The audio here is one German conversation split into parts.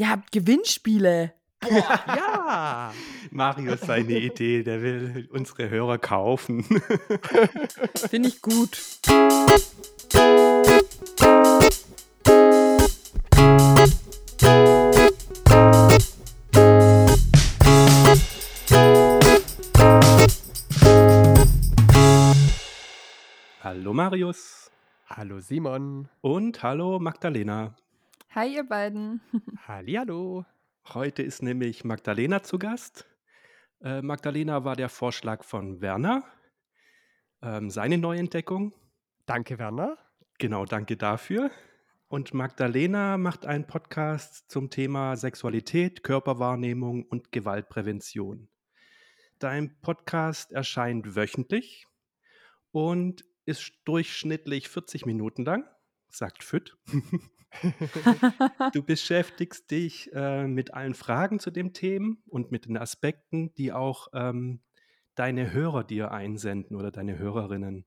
Ihr habt Gewinnspiele. Boah, ja! Marius seine Idee, der will unsere Hörer kaufen. Finde ich gut. hallo Marius. Hallo Simon. Und hallo Magdalena. Hi ihr beiden. Hallihallo. Heute ist nämlich Magdalena zu Gast. Äh, Magdalena war der Vorschlag von Werner. Ähm, seine Neuentdeckung. Danke, Werner. Genau, danke dafür. Und Magdalena macht einen Podcast zum Thema Sexualität, Körperwahrnehmung und Gewaltprävention. Dein Podcast erscheint wöchentlich und ist durchschnittlich 40 Minuten lang, sagt Füt. du beschäftigst dich äh, mit allen Fragen zu dem Thema und mit den Aspekten, die auch ähm, deine Hörer dir einsenden oder deine Hörerinnen.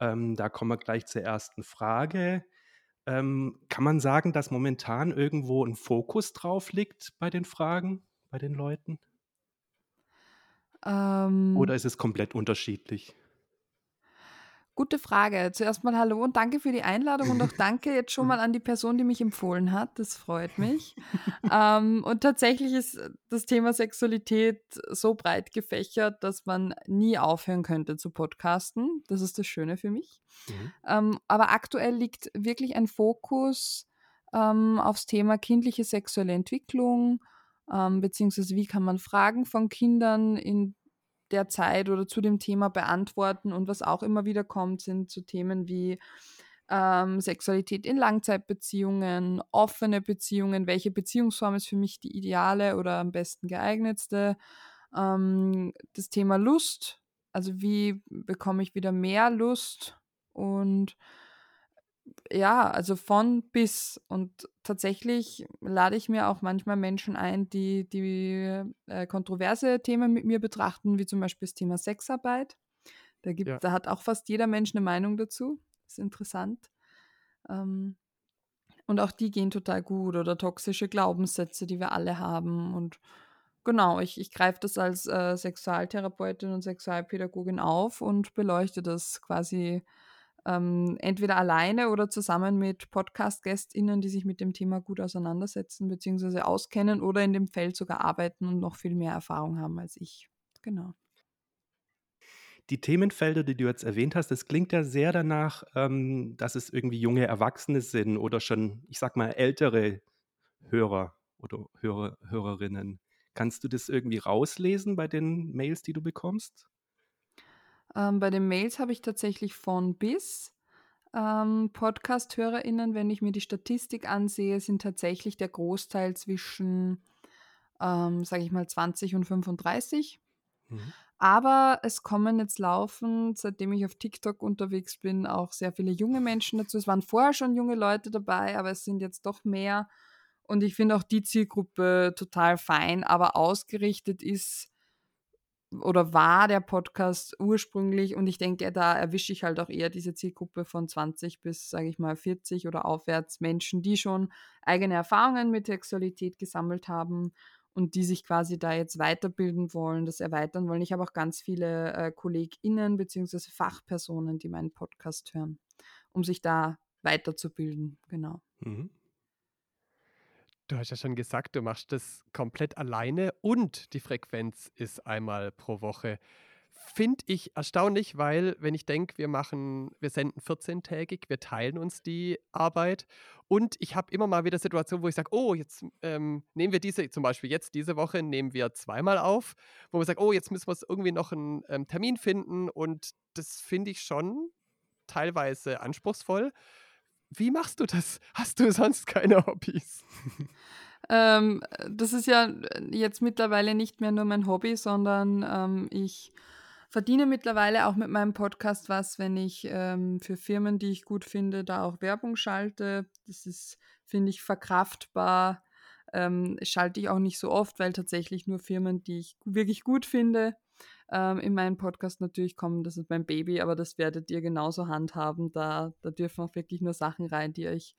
Ähm, da kommen wir gleich zur ersten Frage. Ähm, kann man sagen, dass momentan irgendwo ein Fokus drauf liegt bei den Fragen, bei den Leuten? Ähm, Oder ist es komplett unterschiedlich? Gute Frage. Zuerst mal hallo und danke für die Einladung und auch danke jetzt schon mal an die Person, die mich empfohlen hat. Das freut mich. ähm, und tatsächlich ist das Thema Sexualität so breit gefächert, dass man nie aufhören könnte zu podcasten. Das ist das Schöne für mich. Mhm. Ähm, aber aktuell liegt wirklich ein Fokus ähm, aufs Thema kindliche sexuelle Entwicklung, ähm, beziehungsweise wie kann man Fragen von Kindern in der Zeit oder zu dem Thema beantworten. Und was auch immer wieder kommt, sind so Themen wie ähm, Sexualität in Langzeitbeziehungen, offene Beziehungen, welche Beziehungsform ist für mich die ideale oder am besten geeignetste. Ähm, das Thema Lust, also wie bekomme ich wieder mehr Lust und ja, also von bis. Und tatsächlich lade ich mir auch manchmal Menschen ein, die, die äh, kontroverse Themen mit mir betrachten, wie zum Beispiel das Thema Sexarbeit. Da, gibt, ja. da hat auch fast jeder Mensch eine Meinung dazu. Das ist interessant. Ähm, und auch die gehen total gut oder toxische Glaubenssätze, die wir alle haben. Und genau, ich, ich greife das als äh, Sexualtherapeutin und Sexualpädagogin auf und beleuchte das quasi ähm, entweder alleine oder zusammen mit Podcast-GästInnen, die sich mit dem Thema gut auseinandersetzen bzw. auskennen oder in dem Feld sogar arbeiten und noch viel mehr Erfahrung haben als ich. Genau. Die Themenfelder, die du jetzt erwähnt hast, das klingt ja sehr danach, ähm, dass es irgendwie junge Erwachsene sind oder schon, ich sag mal, ältere Hörer oder Hörer, Hörerinnen. Kannst du das irgendwie rauslesen bei den Mails, die du bekommst? Ähm, bei den Mails habe ich tatsächlich von bis. Ähm, Podcast-HörerInnen, wenn ich mir die Statistik ansehe, sind tatsächlich der Großteil zwischen, ähm, sage ich mal, 20 und 35. Mhm. Aber es kommen jetzt laufend, seitdem ich auf TikTok unterwegs bin, auch sehr viele junge Menschen dazu. Es waren vorher schon junge Leute dabei, aber es sind jetzt doch mehr. Und ich finde auch die Zielgruppe total fein, aber ausgerichtet ist oder war der Podcast ursprünglich und ich denke, da erwische ich halt auch eher diese Zielgruppe von 20 bis, sage ich mal, 40 oder aufwärts Menschen, die schon eigene Erfahrungen mit Sexualität gesammelt haben und die sich quasi da jetzt weiterbilden wollen, das erweitern wollen. Ich habe auch ganz viele äh, KollegInnen bzw. Fachpersonen, die meinen Podcast hören, um sich da weiterzubilden. Genau. Mhm. Du hast ja schon gesagt, du machst das komplett alleine und die Frequenz ist einmal pro Woche. Finde ich erstaunlich, weil wenn ich denke, wir machen, wir senden 14-tägig, wir teilen uns die Arbeit und ich habe immer mal wieder Situationen, wo ich sage, oh, jetzt ähm, nehmen wir diese, zum Beispiel jetzt diese Woche nehmen wir zweimal auf, wo wir sagen, oh, jetzt müssen wir irgendwie noch einen ähm, Termin finden und das finde ich schon teilweise anspruchsvoll. Wie machst du das? Hast du sonst keine Hobbys? ähm, das ist ja jetzt mittlerweile nicht mehr nur mein Hobby, sondern ähm, ich verdiene mittlerweile auch mit meinem Podcast was, wenn ich ähm, für Firmen, die ich gut finde, da auch Werbung schalte. Das ist, finde ich, verkraftbar. Ähm, schalte ich auch nicht so oft, weil tatsächlich nur Firmen, die ich wirklich gut finde, ähm, in meinen Podcast natürlich kommen. Das ist mein Baby, aber das werdet ihr genauso handhaben. Da, da dürfen auch wirklich nur Sachen rein, die euch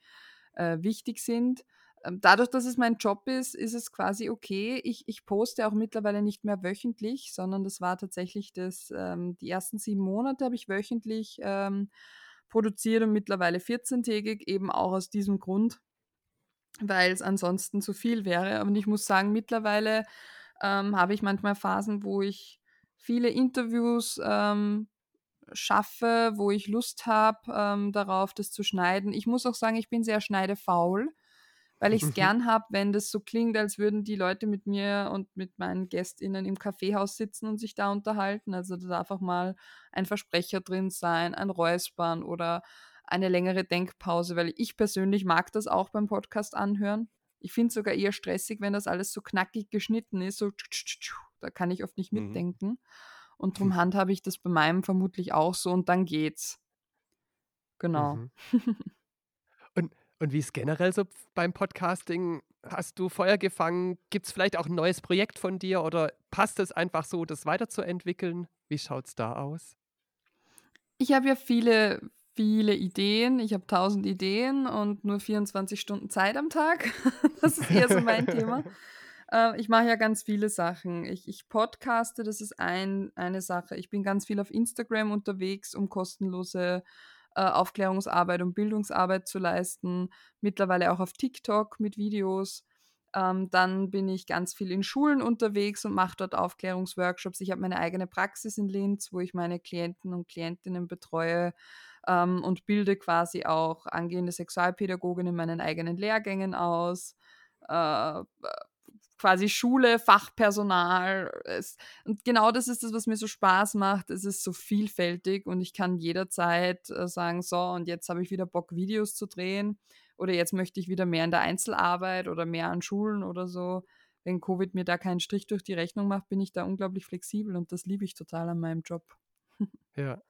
äh, wichtig sind. ähm, dadurch, dass es mein Job ist, ist es quasi okay. Ich, ich poste auch mittlerweile nicht mehr wöchentlich, sondern das war tatsächlich das, ähm, die ersten sieben Monate habe ich wöchentlich ähm, produziert und mittlerweile 14-tägig, eben auch aus diesem Grund, weil es ansonsten zu viel wäre. Und ich muss sagen, mittlerweile ähm, habe ich manchmal Phasen, wo ich viele Interviews ähm, schaffe, wo ich Lust habe ähm, darauf, das zu schneiden. Ich muss auch sagen, ich bin sehr schneidefaul, weil ich es gern habe, wenn das so klingt, als würden die Leute mit mir und mit meinen GästInnen im Kaffeehaus sitzen und sich da unterhalten. Also da darf auch mal ein Versprecher drin sein, ein Räuspern oder eine längere Denkpause, weil ich persönlich mag das auch beim Podcast anhören. Ich finde es sogar eher stressig, wenn das alles so knackig geschnitten ist. So, da kann ich oft nicht Mhm. mitdenken. Und darum handhabe ich das bei meinem vermutlich auch so und dann geht's. Genau. Mhm. Und, und wie ist generell so beim Podcasting? Hast du Feuer gefangen? Gibt es vielleicht auch ein neues Projekt von dir oder passt es einfach so, das weiterzuentwickeln? Wie schaut es da aus? Ich habe ja viele, viele Ideen. Ich habe tausend Ideen und nur 24 Stunden Zeit am Tag. das ist eher so mein Thema. Äh, ich mache ja ganz viele Sachen. Ich, ich podcaste, das ist ein, eine Sache. Ich bin ganz viel auf Instagram unterwegs, um kostenlose äh, Aufklärungsarbeit und Bildungsarbeit zu leisten. Mittlerweile auch auf TikTok mit Videos. Ähm, dann bin ich ganz viel in Schulen unterwegs und mache dort Aufklärungsworkshops. Ich habe meine eigene Praxis in Linz, wo ich meine Klienten und Klientinnen betreue ähm, und bilde quasi auch angehende Sexualpädagogin in meinen eigenen Lehrgängen aus. Äh, quasi Schule, Fachpersonal. Es, und genau das ist das, was mir so Spaß macht. Es ist so vielfältig und ich kann jederzeit äh, sagen, so, und jetzt habe ich wieder Bock, Videos zu drehen oder jetzt möchte ich wieder mehr in der Einzelarbeit oder mehr an Schulen oder so. Wenn Covid mir da keinen Strich durch die Rechnung macht, bin ich da unglaublich flexibel und das liebe ich total an meinem Job. Ja.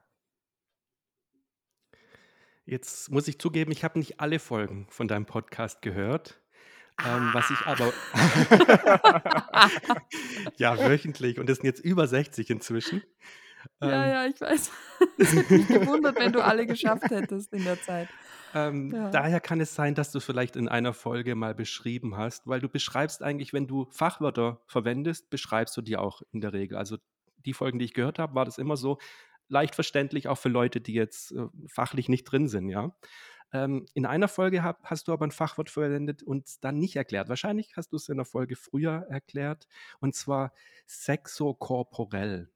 Jetzt muss ich zugeben, ich habe nicht alle Folgen von deinem Podcast gehört. Ähm, was ich aber. ja, wöchentlich. Und das sind jetzt über 60 inzwischen. Ja, Ähm, ja, ich weiß. Es hätte mich gewundert, wenn du alle geschafft hättest in der Zeit. Ähm, Ja. Daher kann es sein, dass du vielleicht in einer Folge mal beschrieben hast, weil du beschreibst eigentlich, wenn du Fachwörter verwendest, beschreibst du die auch in der Regel. Also die Folgen, die ich gehört habe, war das immer so leicht verständlich, auch für Leute, die jetzt äh, fachlich nicht drin sind, ja. Ähm, in einer Folge hab, hast du aber ein Fachwort verwendet und es dann nicht erklärt. Wahrscheinlich hast du es in der Folge früher erklärt, und zwar sexokorporell.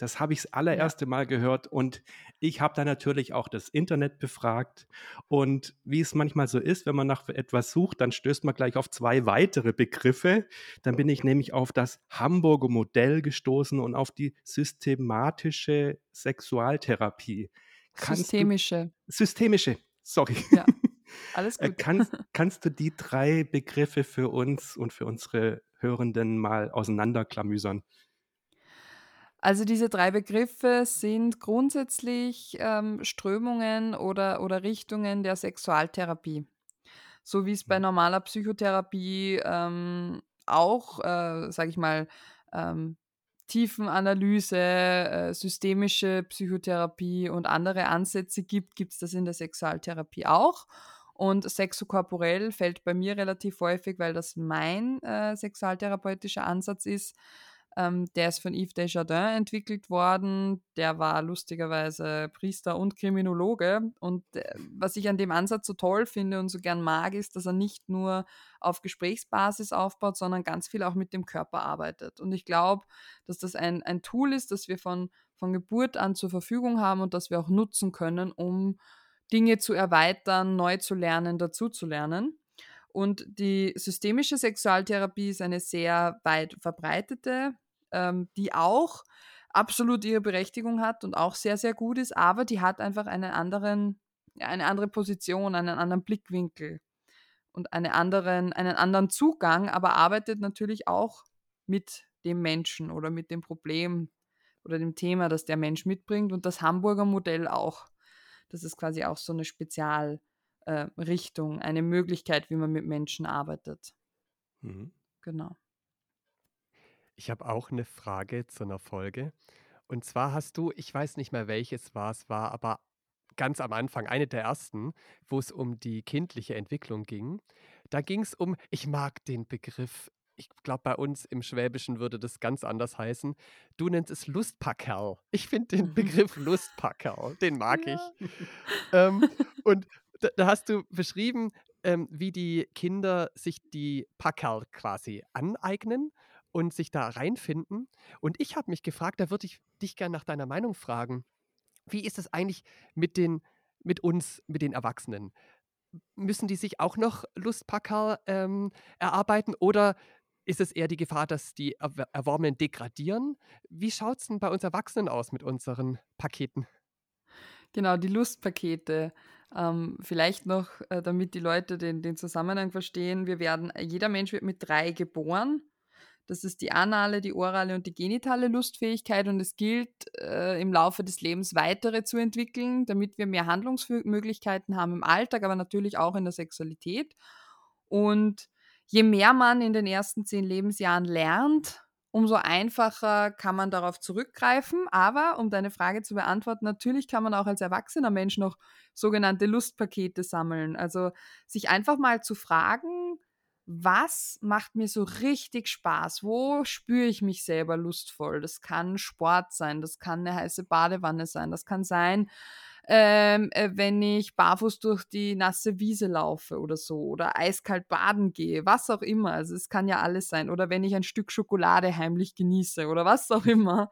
Das habe ich das allererste Mal gehört und ich habe da natürlich auch das Internet befragt. Und wie es manchmal so ist, wenn man nach etwas sucht, dann stößt man gleich auf zwei weitere Begriffe. Dann bin ich nämlich auf das Hamburger Modell gestoßen und auf die systematische Sexualtherapie. Kannst du, Systemische. Sorry. Ja, alles Äh, gut. kannst, kannst du die drei Begriffe für uns und für unsere Hörenden mal auseinanderklamüsern? Also diese drei Begriffe sind grundsätzlich ähm, Strömungen oder, oder Richtungen der Sexualtherapie. So wie es bei Mhm. normaler Psychotherapie ähm, auch, äh, sage ich mal, ähm, Tiefenanalyse, äh, systemische Psychotherapie und andere Ansätze gibt, gibt es das in der Sexualtherapie auch. Und sexokorporell fällt bei mir relativ häufig, weil das mein äh, sexualtherapeutischer Ansatz ist. Ähm, der ist von Yves Desjardins entwickelt worden. Der war lustigerweise Priester und Kriminologe. Und äh, was ich an dem Ansatz so toll finde und so gern mag, ist, dass er nicht nur auf Gesprächsbasis aufbaut, sondern ganz viel auch mit dem Körper arbeitet. Und ich glaube, dass das ein, ein Tool ist, das wir von, von Geburt an zur Verfügung haben und das wir auch nutzen können, um Dinge zu erweitern, neu zu lernen, dazu zu lernen. Und die systemische Sexualtherapie ist eine sehr weit verbreitete, ähm, die auch absolut ihre Berechtigung hat und auch sehr, sehr gut ist, aber die hat einfach einen anderen, eine andere Position, einen anderen Blickwinkel und eine anderen, einen anderen Zugang, aber arbeitet natürlich auch mit dem Menschen oder mit dem Problem oder dem Thema, das der Mensch mitbringt und das Hamburger Modell auch. Das ist quasi auch so eine Spezialrichtung, äh, Richtung, eine Möglichkeit, wie man mit Menschen arbeitet. Mhm. Genau. Ich habe auch eine Frage zu einer Folge. Und zwar hast du, ich weiß nicht mehr welches war es war, aber ganz am Anfang, eine der ersten, wo es um die kindliche Entwicklung ging. Da ging es um, ich mag den Begriff, ich glaube, bei uns im Schwäbischen würde das ganz anders heißen. Du nennst es Lustpackerl. Ich finde den Begriff Lustpackerl, den mag ja. ich. ähm, und da, da, hast du beschrieben, ähm, wie die Kinder sich die Packerl quasi aneignen und sich da reinfinden. Und ich habe mich gefragt, da würde ich dich gerne nach deiner Meinung fragen. Wie ist es eigentlich mit, den, mit uns, mit den Erwachsenen? Müssen die sich auch noch Lustpackerl ähm, erarbeiten oder ist es eher die Gefahr, dass die Erworbenen degradieren? Wie schaut es denn bei uns Erwachsenen aus mit unseren Paketen? Genau, die Lustpakete. Ähm, vielleicht noch, äh, damit die Leute den, den Zusammenhang verstehen. Wir werden, jeder Mensch wird mit drei geboren. Das ist die anale, die orale und die genitale Lustfähigkeit und es gilt äh, im Laufe des Lebens weitere zu entwickeln, damit wir mehr Handlungsmöglichkeiten haben im Alltag, aber natürlich auch in der Sexualität. Und je mehr man in den ersten zehn Lebensjahren lernt, umso einfacher kann man darauf zurückgreifen. Aber um deine Frage zu beantworten, natürlich kann man auch als erwachsener Mensch noch sogenannte Lustpakete sammeln. Also sich einfach mal zu fragen, was macht mir so richtig Spaß? Wo spüre ich mich selber lustvoll? Das kann Sport sein, das kann eine heiße Badewanne sein, das kann sein, ähm, äh, wenn ich barfuß durch die nasse Wiese laufe oder so oder eiskalt baden gehe, was auch immer. Also es kann ja alles sein. Oder wenn ich ein Stück Schokolade heimlich genieße oder was auch immer.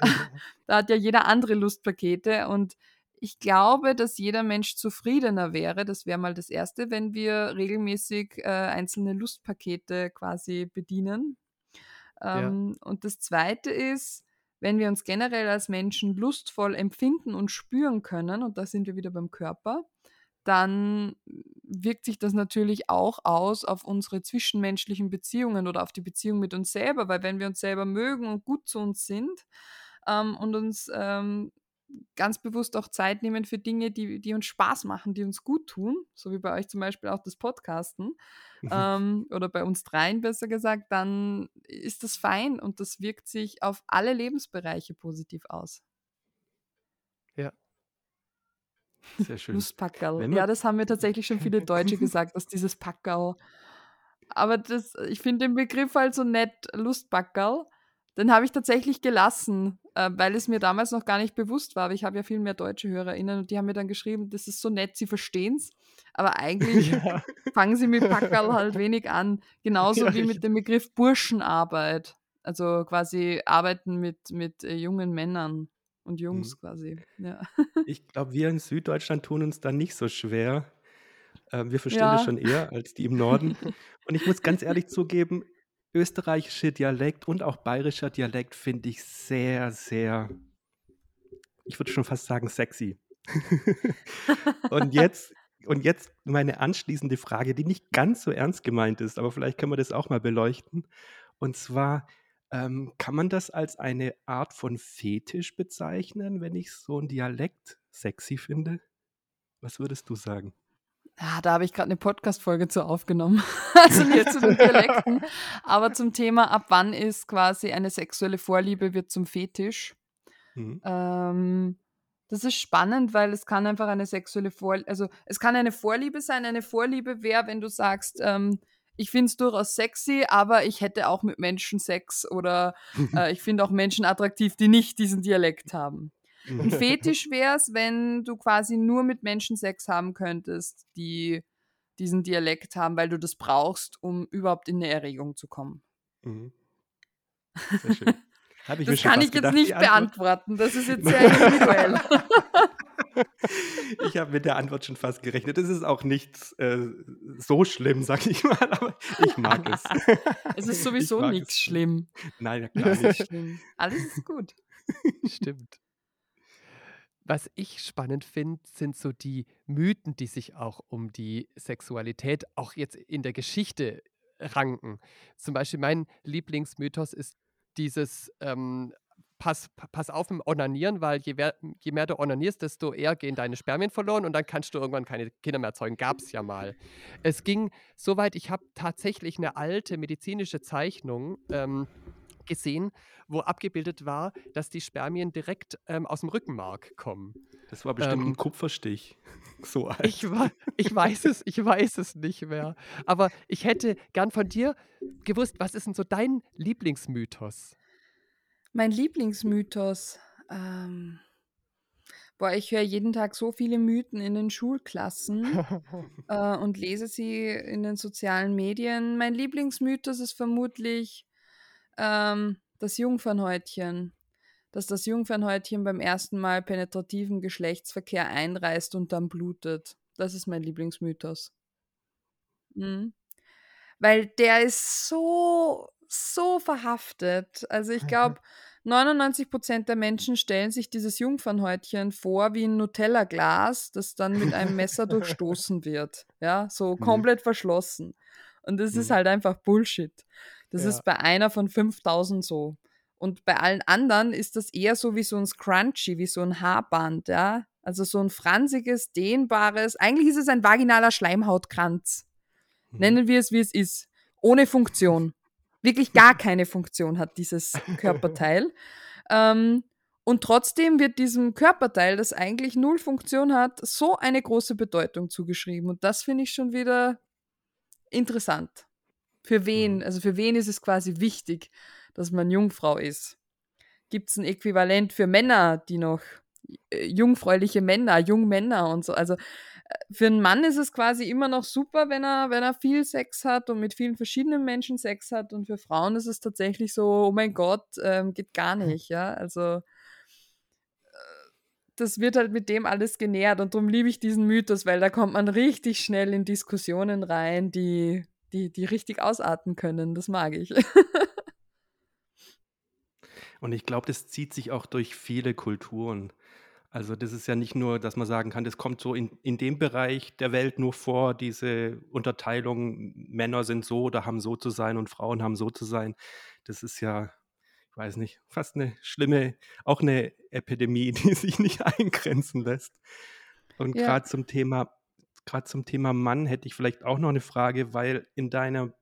da hat ja jeder andere Lustpakete und ich glaube, dass jeder Mensch zufriedener wäre. Das wäre mal das Erste, wenn wir regelmäßig äh, einzelne Lustpakete quasi bedienen. Ähm, ja. Und das Zweite ist, wenn wir uns generell als Menschen lustvoll empfinden und spüren können, und da sind wir wieder beim Körper, dann wirkt sich das natürlich auch aus auf unsere zwischenmenschlichen Beziehungen oder auf die Beziehung mit uns selber, weil wenn wir uns selber mögen und gut zu uns sind ähm, und uns ähm, ganz bewusst auch Zeit nehmen für Dinge, die, die uns Spaß machen, die uns gut tun, so wie bei euch zum Beispiel auch das Podcasten mhm. ähm, oder bei uns dreien besser gesagt, dann ist das fein und das wirkt sich auf alle Lebensbereiche positiv aus. Ja. Sehr schön. Lustpackerl. Ja, das haben mir tatsächlich schon viele Deutsche gesagt, dass dieses Packerl. Aber das, ich finde den Begriff halt so nett, Lustpackerl. Den habe ich tatsächlich gelassen, äh, weil es mir damals noch gar nicht bewusst war. Aber ich habe ja viel mehr deutsche HörerInnen und die haben mir dann geschrieben, das ist so nett, sie verstehen es. Aber eigentlich ja. fangen sie mit Packerl halt wenig an. Genauso ja, wie mit dem Begriff Burschenarbeit. Also quasi arbeiten mit, mit äh, jungen Männern und Jungs mhm. quasi. Ja. Ich glaube, wir in Süddeutschland tun uns da nicht so schwer. Äh, wir verstehen das schon eher als die im Norden. Und ich muss ganz ehrlich zugeben, österreichische Dialekt und auch bayerischer Dialekt finde ich sehr, sehr, ich würde schon fast sagen, sexy. und jetzt und jetzt meine anschließende Frage, die nicht ganz so ernst gemeint ist, aber vielleicht können wir das auch mal beleuchten. Und zwar, ähm, kann man das als eine Art von Fetisch bezeichnen, wenn ich so einen Dialekt sexy finde? Was würdest du sagen? Ja, da habe ich gerade eine Podcast-Folge zu aufgenommen. also nicht zu den Dialekten. Aber zum Thema, ab wann ist quasi eine sexuelle Vorliebe wird zum Fetisch. Mhm. Ähm, das ist spannend, weil es kann einfach eine sexuelle Vorliebe, also es kann eine Vorliebe sein. Eine Vorliebe wäre, wenn du sagst, ähm, ich finde es durchaus sexy, aber ich hätte auch mit Menschen Sex oder äh, ich finde auch Menschen attraktiv, die nicht diesen Dialekt haben. Ein Fetisch wäre es, wenn du quasi nur mit Menschen Sex haben könntest, die diesen Dialekt haben, weil du das brauchst, um überhaupt in eine Erregung zu kommen. Mhm. Sehr schön. ich das kann ich gedacht, jetzt nicht beantworten. Das ist jetzt sehr individuell. ich habe mit der Antwort schon fast gerechnet. Es ist auch nicht äh, so schlimm, sag ich mal, aber ich mag es. es ist sowieso nichts schlimm. Nein, gar nicht. Alles ist gut. Stimmt. Was ich spannend finde, sind so die Mythen, die sich auch um die Sexualität auch jetzt in der Geschichte ranken. Zum Beispiel mein Lieblingsmythos ist dieses ähm, pass, pass auf im Onanieren, weil je, je, mehr du onanierst, desto eher gehen deine Spermien verloren und dann kannst du irgendwann keine Kinder mehr erzeugen. Gab es ja mal. Es ging so weit, ich habe tatsächlich eine alte medizinische Zeichnung ähm, gesehen, wo abgebildet war, dass die Spermien direkt ähm, aus dem Rückenmark kommen. Das war bestimmt ähm, ein Kupferstich. So alt. Ich, ich weiß es, ich weiß es nicht mehr. Aber ich hätte gern von dir gewusst, was ist denn so dein Lieblingsmythos? Mein Lieblingsmythos. Ähm, boah, ich höre jeden Tag so viele Mythen in den Schulklassen äh, und lese sie in den sozialen Medien. Mein Lieblingsmythos ist vermutlich ähm, das Jungfernhäutchen. Dass das Jungfernhäutchen beim ersten Mal penetrativen Geschlechtsverkehr einreißt und dann blutet. Das ist mein Lieblingsmythos. Mhm. Weil der ist so, so verhaftet. Also ich glaube, 99% der Menschen stellen sich dieses Jungfernhäutchen vor wie ein Nutella-Glas, das dann mit einem Messer durchstoßen wird. Ja, so mhm. komplett verschlossen. Und das mhm. ist halt einfach Bullshit. Das ja. ist bei einer von 5000 so. Und bei allen anderen ist das eher so wie so ein Scrunchy, wie so ein Haarband, ja. Also so ein fransiges, dehnbares. Eigentlich ist es ein vaginaler Schleimhautkranz. Mhm. Nennen wir es, wie es ist. Ohne Funktion. Wirklich gar keine Funktion hat dieses Körperteil. ähm, und trotzdem wird diesem Körperteil, das eigentlich null Funktion hat, so eine große Bedeutung zugeschrieben. Und das finde ich schon wieder interessant. Für wen, mhm. also für wen ist es quasi wichtig, dass man Jungfrau ist? Gibt es ein Äquivalent für Männer, die noch äh, jungfräuliche Männer, Jungmänner und so? Also für einen Mann ist es quasi immer noch super, wenn er, wenn er viel Sex hat und mit vielen verschiedenen Menschen Sex hat. Und für Frauen ist es tatsächlich so, oh mein Gott, ähm, geht gar nicht, ja. Also äh, das wird halt mit dem alles genährt und darum liebe ich diesen Mythos, weil da kommt man richtig schnell in Diskussionen rein, die, die, die richtig ausarten können. Das mag ich. und ich glaube, das zieht sich auch durch viele Kulturen. Also das ist ja nicht nur, dass man sagen kann, das kommt so in, in dem Bereich der Welt nur vor, diese Unterteilung, Männer sind so oder haben so zu sein und Frauen haben so zu sein. Das ist ja, ich weiß nicht, fast eine schlimme, auch eine Epidemie, die sich nicht eingrenzen lässt. Und ja. gerade zum Thema, gerade zum Thema Mann hätte ich vielleicht auch noch eine Frage, weil in deiner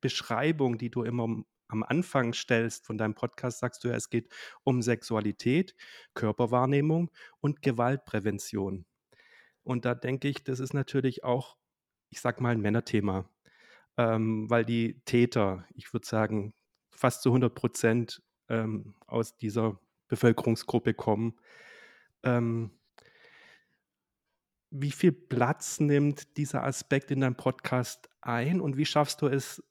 Beschreibung, die du immer am Anfang stellst von deinem Podcast, sagst du ja, es geht um Sexualität, Körperwahrnehmung und Gewaltprävention. Und da denke ich, das ist natürlich auch, ich sag mal, ein Männerthema, ähm, weil die Täter, ich würde sagen, fast zu 100 Prozent ähm, aus dieser Bevölkerungsgruppe kommen. Ähm, wie viel Platz nimmt dieser Aspekt in deinem Podcast ein und wie schaffst du es,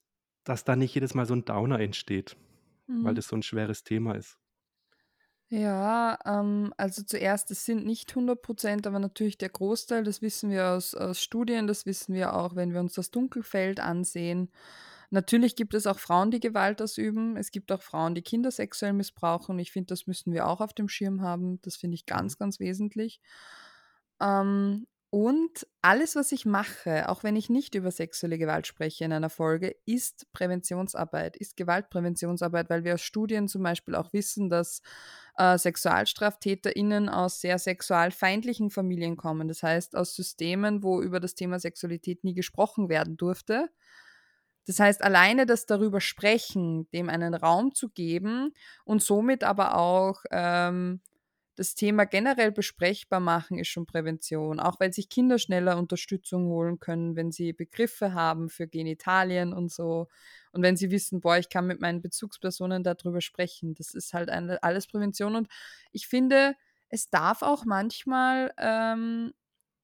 dass da nicht jedes Mal so ein Downer entsteht, weil mhm. das so ein schweres Thema ist. Ja, ähm, also zuerst, es sind nicht 100 Prozent, aber natürlich der Großteil, das wissen wir aus, aus Studien, das wissen wir auch, wenn wir uns das Dunkelfeld ansehen. Natürlich gibt es auch Frauen, die Gewalt ausüben. Es gibt auch Frauen, die Kinder sexuell missbrauchen. Ich finde, das müssen wir auch auf dem Schirm haben. Das finde ich ganz, mhm. ganz wesentlich. Ähm, und alles, was ich mache, auch wenn ich nicht über sexuelle Gewalt spreche in einer Folge, ist Präventionsarbeit, ist Gewaltpräventionsarbeit, weil wir aus Studien zum Beispiel auch wissen, dass äh, SexualstraftäterInnen aus sehr sexualfeindlichen Familien kommen. Das heißt, aus Systemen, wo über das Thema Sexualität nie gesprochen werden durfte. Das heißt, alleine das darüber sprechen, dem einen Raum zu geben und somit aber auch ähm, das Thema generell besprechbar machen ist schon Prävention, auch weil sich Kinder schneller Unterstützung holen können, wenn sie Begriffe haben für Genitalien und so. Und wenn sie wissen, boah, ich kann mit meinen Bezugspersonen darüber sprechen. Das ist halt eine, alles Prävention. Und ich finde, es darf auch manchmal, ähm,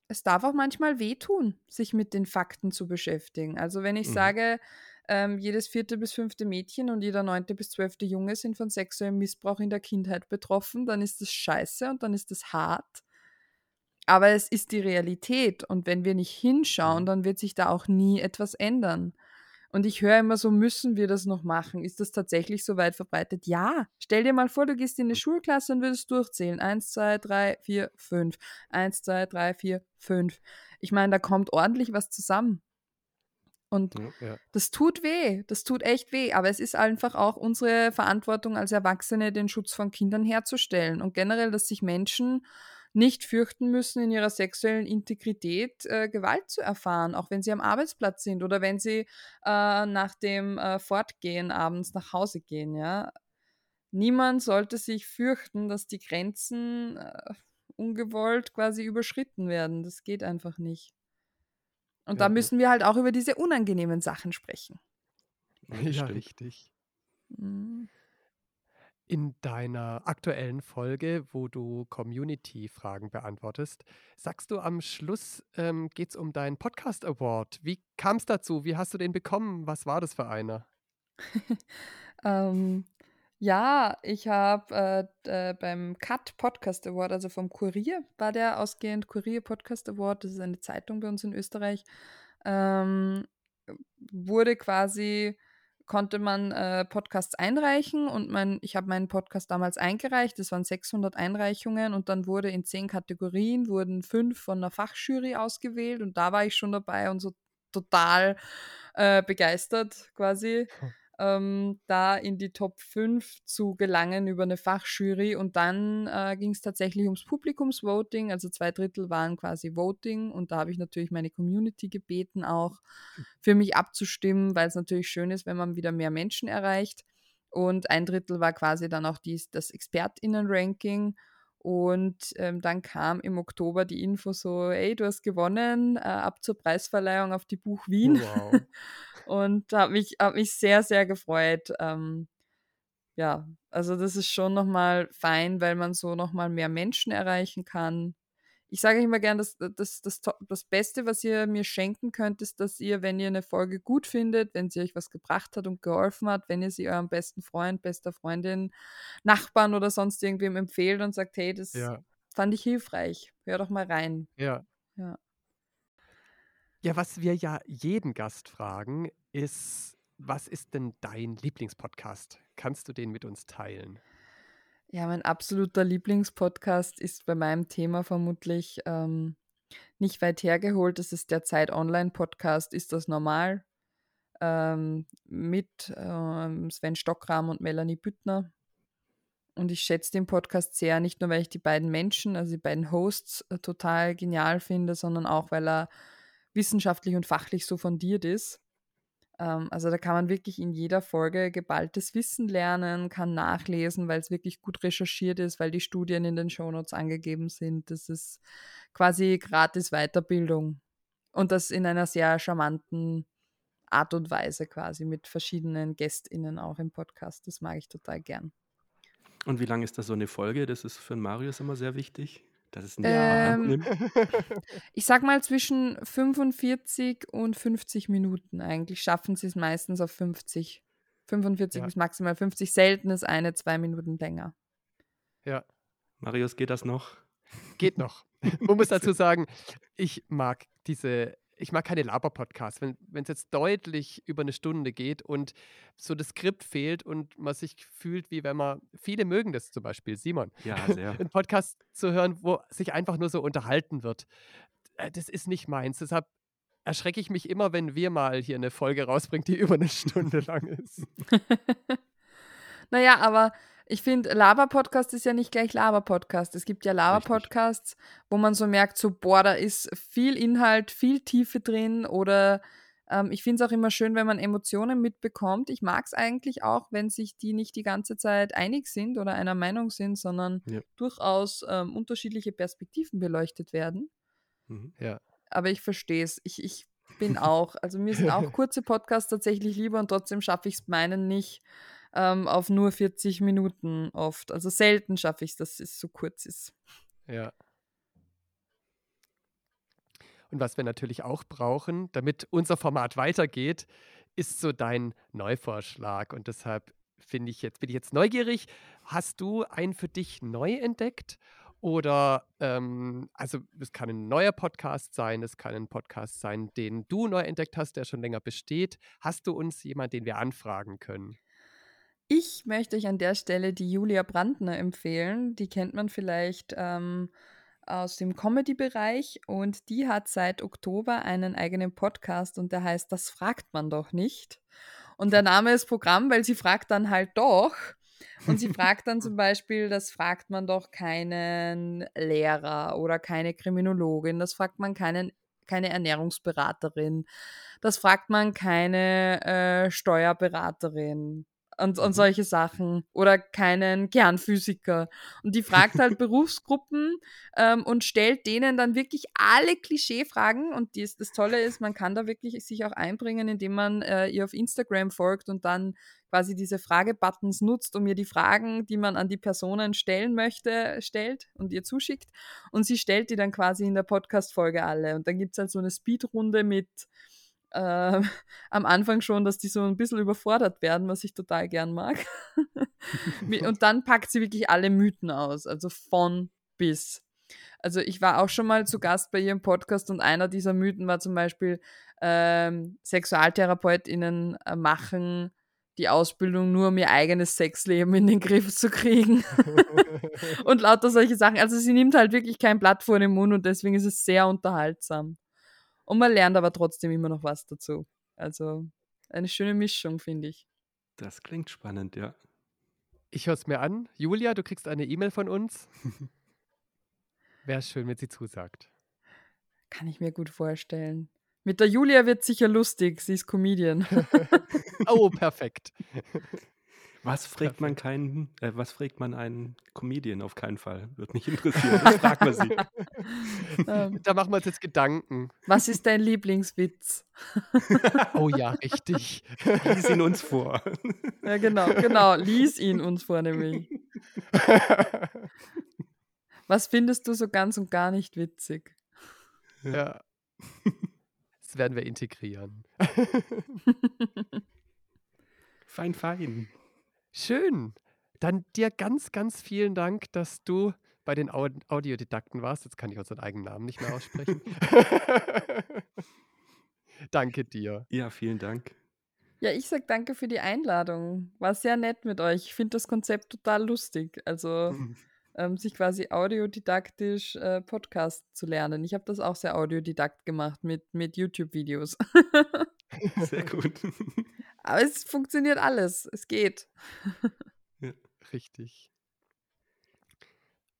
es darf auch manchmal wehtun, sich mit den Fakten zu beschäftigen. Also wenn ich mhm. sage, ähm, jedes vierte bis fünfte Mädchen und jeder neunte bis zwölfte Junge sind von sexuellem Missbrauch in der Kindheit betroffen, dann ist das scheiße und dann ist das hart. Aber es ist die Realität und wenn wir nicht hinschauen, mhm. dann wird sich da auch nie etwas ändern. Und ich höre immer so, müssen wir das noch machen? Ist das tatsächlich so weit verbreitet? Ja. Stell dir mal vor, du gehst in eine Schulklasse und würdest durchzählen. Eins, zwei, drei, vier, fünf. Eins, zwei, drei, vier, fünf. Ich meine, da kommt ordentlich was zusammen. Und ja. das tut weh, das tut echt weh, aber es ist einfach auch unsere Verantwortung als Erwachsene, den Schutz von Kindern herzustellen und generell, dass sich Menschen nicht fürchten müssen, in ihrer sexuellen Integrität äh, Gewalt zu erfahren, auch wenn sie am Arbeitsplatz sind oder wenn sie äh, nach dem äh, Fortgehen abends nach Hause gehen, ja. niemand sollte sich fürchten, dass die Grenzen äh, ungewollt quasi überschritten werden. Das geht einfach nicht. Und Ja. da müssen wir halt auch über diese unangenehmen Sachen sprechen. Ja, richtig. Mhm. In deiner aktuellen Folge, wo du Community-Fragen beantwortest, sagst du am Schluss, ähm, geht es um deinen Podcast Award. Wie kam es dazu? Wie hast du den bekommen? Was war das für einer? Ähm, ja, ich habe äh, äh, beim CUT Podcast Award, also vom Kurier, war der ausgehend Kurier Podcast Award, das ist eine Zeitung bei uns in Österreich, ähm, wurde quasi, konnte man äh, Podcasts einreichen und mein, ich habe meinen Podcast damals eingereicht, das waren 600 Einreichungen und dann wurde in zehn Kategorien, wurden fünf von einer Fachjury ausgewählt und da war ich schon dabei und so total äh, begeistert quasi. Hm. Ähm, da in die Top 5 zu gelangen über eine Fachjury. Und dann äh, ging es tatsächlich ums Publikumsvoting. Also zwei Drittel waren quasi Voting. Und da habe ich natürlich meine Community gebeten, auch für mich abzustimmen, weil es natürlich schön ist, wenn man wieder mehr Menschen erreicht. Und ein Drittel war quasi dann auch dies, das ExpertInnen-Ranking. Und ähm, dann kam im Oktober die Info so, ey, du hast gewonnen, äh, ab zur Preisverleihung auf die Buch Wien. Wow. Und habe mich, hab mich sehr, sehr gefreut. Ähm, ja, also das ist schon nochmal fein, weil man so nochmal mehr Menschen erreichen kann. Ich sage immer gern, dass das, das, das Beste, was ihr mir schenken könnt, ist, dass ihr, wenn ihr eine Folge gut findet, wenn sie euch was gebracht hat und geholfen hat, wenn ihr sie eurem besten Freund, bester Freundin, Nachbarn oder sonst irgendwem empfehlt und sagt, hey, das Ja, fand ich hilfreich. Hör doch mal rein. ja. Ja. Ja, was wir ja jeden Gast fragen, ist, was ist denn dein Lieblingspodcast? Kannst du den mit uns teilen? Ja, mein absoluter Lieblingspodcast ist bei meinem Thema vermutlich ähm, nicht weit hergeholt. Das ist der Zeit Online-Podcast. Ist das normal? Ähm, mit ähm, Sven Stockram und Melanie Büttner. Und ich schätze den Podcast sehr, nicht nur weil ich die beiden Menschen, also die beiden Hosts, äh, total genial finde, sondern auch, weil er wissenschaftlich und fachlich so fundiert ist. Ähm, also da kann man wirklich in jeder Folge geballtes Wissen lernen, kann nachlesen, weil es wirklich gut recherchiert ist, weil die Studien in den Shownotes angegeben sind. Das ist quasi gratis Weiterbildung. Und das in einer sehr charmanten Art und Weise quasi mit verschiedenen GästInnen auch im Podcast. Das mag ich total gern. Und wie lange ist das so eine Folge? Das ist für Marius immer sehr wichtig, dass es nicht Ähm, nimmt. Ich sag mal zwischen 45 und 50 Minuten eigentlich schaffen sie es meistens auf 50. 45 Ja. bis maximal 50. Selten ist eine, zwei Minuten länger. Ja, Marius, geht das noch? geht noch. Man muss dazu sagen, ich mag diese, ich mag keine Laber-Podcasts. Wenn es jetzt deutlich über eine Stunde geht und so das Skript fehlt und man sich fühlt, wie wenn man, viele mögen das zum Beispiel, Simon, Ja, sehr. einen Podcast zu hören, wo sich einfach nur so unterhalten wird. Äh, Das ist nicht meins. Deshalb erschrecke ich mich immer, wenn wir mal hier eine Folge rausbringen, die über eine Stunde lang ist. Naja, aber ich finde, Laber-Podcast ist ja nicht gleich Laber-Podcast. Es gibt ja Laber-Podcasts, wo man so merkt, so, boah, da ist viel Inhalt, viel Tiefe drin oder ähm, ich finde es auch immer schön, wenn man Emotionen mitbekommt. Ich mag es eigentlich auch, wenn sich die nicht die ganze Zeit einig sind oder einer Meinung sind, sondern Ja. durchaus ähm, unterschiedliche Perspektiven beleuchtet werden. Mhm. Ja. Aber ich verstehe es. Ich, ich bin auch, also mir sind auch kurze Podcasts tatsächlich lieber und trotzdem schaffe ich es meinen nicht ähm, auf nur 40 Minuten oft. Also selten schaffe ich es, dass es so kurz ist. Ja. Und was wir natürlich auch brauchen, damit unser Format weitergeht, ist so dein Neuvorschlag. Und deshalb finde ich jetzt, bin ich jetzt neugierig. Hast du einen für dich neu entdeckt? Oder, ähm, also es kann ein neuer Podcast sein, es kann ein Podcast sein, den du neu entdeckt hast, der schon länger besteht. Hast du uns jemanden, den wir anfragen können? Ich möchte euch an der Stelle die Julia Brandner empfehlen. Die kennt man vielleicht ähm, aus dem Comedy-Bereich und die hat seit Oktober einen eigenen Podcast und der heißt Das fragt man doch nicht. Und der Name ist Programm, weil sie fragt dann halt doch. Und sie fragt dann zum Beispiel, das fragt man doch keinen Lehrer oder keine Kriminologin, das fragt man keinen, keine Ernährungsberaterin, das fragt man keine äh, Steuerberaterin. Und, und Mhm. solche Sachen oder keinen Kernphysiker. Und die fragt halt Berufsgruppen ähm, und stellt denen dann wirklich alle Klischeefragen. Und dies, das Tolle ist, man kann da wirklich sich auch einbringen, indem man äh, ihr auf Instagram folgt und dann quasi diese Fragebuttons nutzt, um ihr die Fragen, die man an die Personen stellen möchte, stellt und ihr zuschickt. Und sie stellt die dann quasi in der Podcast-Folge alle. Und dann gibt's halt so eine Speedrunde mit äh, am Anfang schon, dass die so ein bisschen überfordert werden, was ich total gern mag. Und dann packt sie wirklich alle Mythen aus, also von bis. Also ich war auch schon mal zu Gast bei ihrem Podcast und einer dieser Mythen war zum Beispiel, ähm, SexualtherapeutInnen äh, machen die Ausbildung nur, um ihr eigenes Sexleben in den Griff zu kriegen. und lauter solche Sachen. Also sie nimmt halt wirklich kein Blatt vor den Mund und deswegen ist es sehr unterhaltsam. Und man lernt aber trotzdem immer noch was dazu. Also eine schöne Mischung, finde ich. Das klingt spannend, ja. Ich höre es mir an. Julia, du kriegst eine E-Mail von uns. Wäre schön, wenn sie zusagt. Kann ich mir gut vorstellen. Mit der Julia wird sicher lustig, sie ist Comedian. Oh, perfekt. Was fragt man keinen, äh, was fragt man einen Comedian auf keinen Fall? Würde mich interessieren. Das fragt man sie. ähm, Da machen wir uns jetzt Gedanken. was ist dein Lieblingswitz? Oh ja, richtig. Lies ihn uns vor. Ja, genau, genau. Lies ihn uns vor, nämlich. Was findest du so ganz und gar nicht witzig? ja. Das werden wir integrieren. Fein, fein. Schön. Dann dir ganz, ganz vielen Dank, dass du bei den Au Audiodidakten warst. Jetzt kann ich unseren eigenen Namen nicht mehr aussprechen. Danke dir. Ja, vielen Dank. Ja, ich sag danke für die Einladung. War sehr nett mit euch. Ich finde das Konzept total lustig. Also ähm, sich quasi audiodidaktisch äh, Podcast zu lernen. Ich habe das auch sehr audiodidakt gemacht mit, mit YouTube-Videos. Sehr gut. Aber es funktioniert alles. Es geht. Richtig.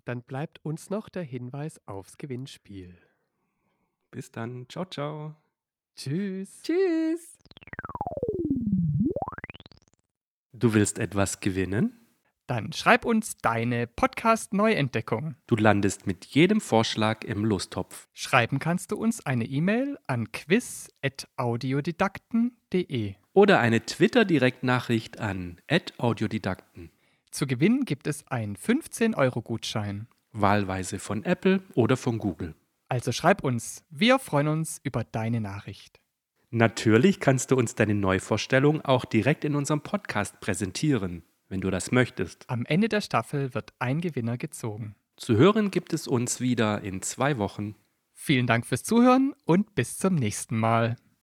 Dann bleibt uns noch der Hinweis aufs Gewinnspiel. Bis dann. Ciao, ciao. Tschüss. Tschüss. Du willst etwas gewinnen? Dann schreib uns deine Podcast-Neuentdeckung. Du landest mit jedem Vorschlag im Lostopf. Schreiben kannst du uns eine E-Mail an quiz.audiodidakten.de. Oder eine Twitter-Direktnachricht an @audiodidakten. Zu gewinnen gibt es einen 15-Euro-Gutschein. Wahlweise von Apple oder von Google. Also schreib uns, wir freuen uns über deine Nachricht. Natürlich kannst du uns deine Neuvorstellung auch direkt in unserem Podcast präsentieren, wenn du das möchtest. Am Ende der Staffel wird ein Gewinner gezogen. Zu hören gibt es uns wieder in zwei Wochen. Vielen Dank fürs Zuhören und bis zum nächsten Mal.